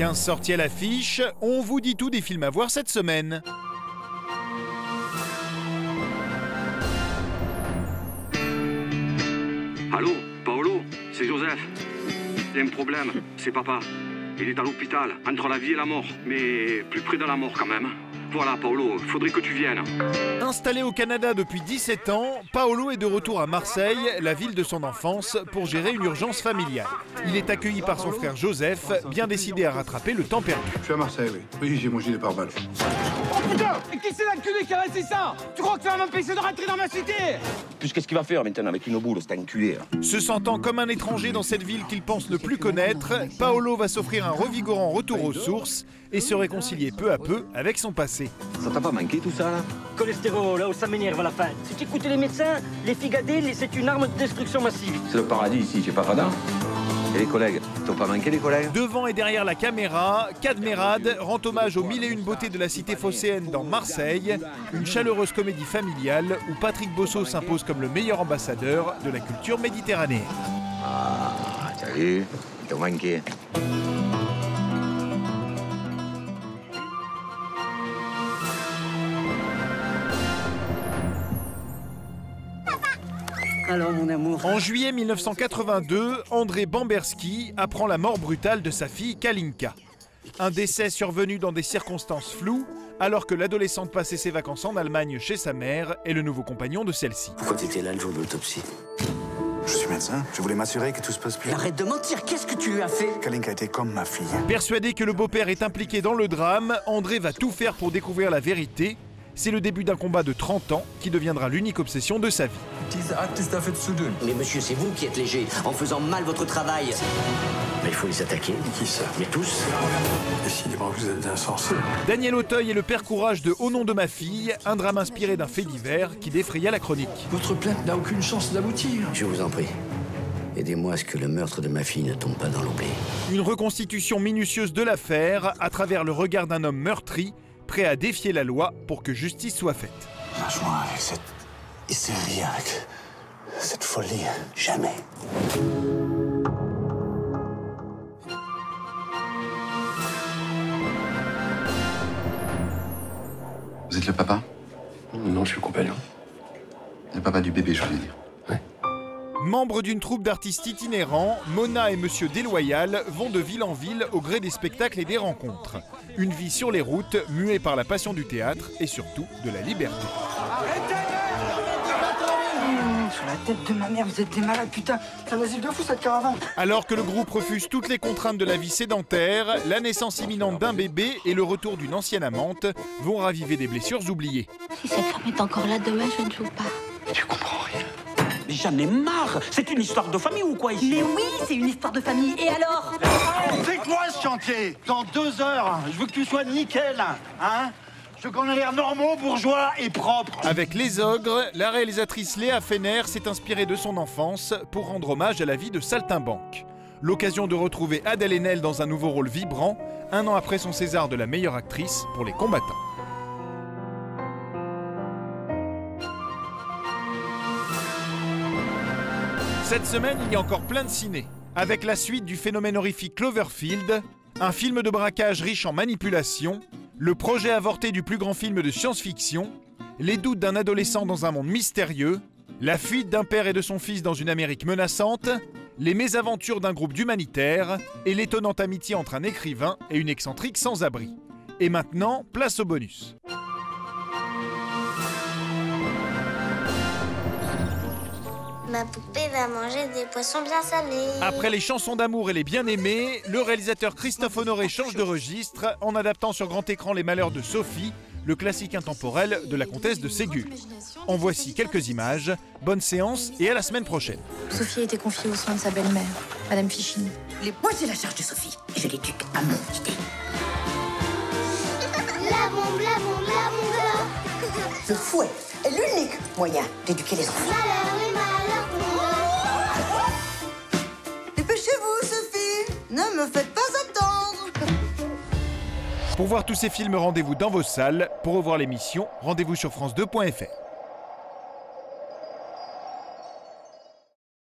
15 sorties à l'affiche, on vous dit tout des films à voir cette semaine. Allô, Paolo, c'est Joseph. Il y a un problème, c'est papa. Il est à l'hôpital, entre la vie et la mort, mais plus près de la mort quand même. Voilà, Paolo, il faudrait que tu viennes. Installé au Canada depuis 17 ans, Paolo est de retour à Marseille, la ville de son enfance, pour gérer une urgence familiale. Il est accueilli par son frère Joseph, bien décidé à rattraper le temps perdu. Je suis à Marseille, oui. Oui, j'ai mangé des pare-balles. Oh putain Et qui c'est l'enculé qui a laissé ça Tu crois que ça va m'empêcher de rentrer dans ma cité Plus qu'est-ce qu'il va faire maintenant avec une boule, cet enculé là Se sentant comme un étranger dans cette ville qu'il pense ne plus connaître, Paolo va s'offrir un revigorant retour aux sources et se réconcilier peu à peu avec son passé. Ça t'a pas manqué tout ça là Cholestérol, là où ça m'énerve à la fin. Si tu écoutes les médecins, les figadés, c'est une arme de destruction massive. C'est le paradis ici, j'ai pas radin. Et les collègues T'ont pas manqué les collègues Devant et derrière la caméra, Cadmerade rend hommage aux mille et une beautés de la cité phocéenne dans Marseille, une chaleureuse comédie familiale où Patrick Bosso s'impose comme le meilleur ambassadeur de la culture méditerranéenne. Ah, t'as vu? Manqué. Alors, mon amour. En juillet 1982, André Bamberski apprend la mort brutale de sa fille Kalinka. Un décès survenu dans des circonstances floues, alors que l'adolescente passait ses vacances en Allemagne chez sa mère et le nouveau compagnon de celle-ci. Pourquoi t'étais là le jour de l'autopsie Je suis médecin. Je voulais m'assurer que tout se passe bien. Arrête de mentir, qu'est-ce que tu lui as fait? Kalinka était comme ma fille. Persuadé que le beau-père est impliqué dans le drame, André va tout faire pour découvrir la vérité. C'est le début d'un combat de 30 ans qui deviendra l'unique obsession de sa vie. Mais monsieur, c'est vous qui êtes léger, en faisant mal votre travail. Mais il faut les attaquer. Qui ça? Mais tous Décidément, vous êtes insensé. Daniel Auteuil est le père courage de Au nom de ma fille, un drame inspiré d'un fait divers qui défraya la chronique. Votre plainte n'a aucune chance d'aboutir. Je vous en prie. Aidez-moi à ce que le meurtre de ma fille ne tombe pas dans l'oubli. Une reconstitution minutieuse de l'affaire à travers le regard d'un homme meurtri, prêt à défier la loi pour que justice soit faite. Lâche-moi avec cette hystérie, avec cette folie. Jamais. Vous êtes le papa? Non, je suis le compagnon. Le papa du bébé, je voulais dire. Membre d'une troupe d'artistes itinérants, Mona et Monsieur Déloyal vont de ville en ville au gré des spectacles et des rencontres. Une vie sur les routes, muée par la passion du théâtre et surtout de la liberté. Sur la tête de ma mère, vous êtes des malades, putain C'est un asile de fou cette caravane Alors que le groupe refuse toutes les contraintes de la vie sédentaire, la naissance imminente d'un bébé et le retour d'une ancienne amante vont raviver des blessures oubliées. Si cette femme est encore là demain, je ne joue pas. Tu comprends rien. Mais j'en ai marre C'est une histoire de famille ou quoi ici Mais oui, c'est une histoire de famille, et alors C'est quoi ce chantier? Dans deux heures, je veux que tu sois nickel, hein? Je veux qu'on ait l'air normaux, bourgeois et propre. Avec Les Ogres, la réalisatrice Léa Fener s'est inspirée de son enfance pour rendre hommage à la vie de Saltimbanque. L'occasion de retrouver Adèle Haenel dans un nouveau rôle vibrant, un an après son César de la meilleure actrice pour Les Combattants. Cette semaine, il y a encore plein de ciné. Avec la suite du phénomène horrifique Cloverfield, un film de braquage riche en manipulation, le projet avorté du plus grand film de science-fiction, les doutes d'un adolescent dans un monde mystérieux, la fuite d'un père et de son fils dans une Amérique menaçante, les mésaventures d'un groupe d'humanitaires et l'étonnante amitié entre un écrivain et une excentrique sans abri. Et maintenant, place au bonus. Ma poupée va manger des poissons bien salés. Après les chansons d'amour et les bien-aimés, le réalisateur Christophe Honoré change de registre en adaptant sur grand écran Les Malheurs de Sophie, le classique intemporel de la comtesse de Ségur. En voici quelques images. Bonne séance et à la semaine prochaine. Sophie a été confiée aux soins de sa belle-mère, Madame Fichini. Moi, j'ai la charge de Sophie, et je l'éduque à mon idée. La bombe, la bombe, la bombe. Le fouet est l'unique moyen d'éduquer les enfants. Ne me faites pas attendre Pour voir tous ces films, rendez-vous dans vos salles. Pour revoir l'émission, rendez-vous sur France2.fr.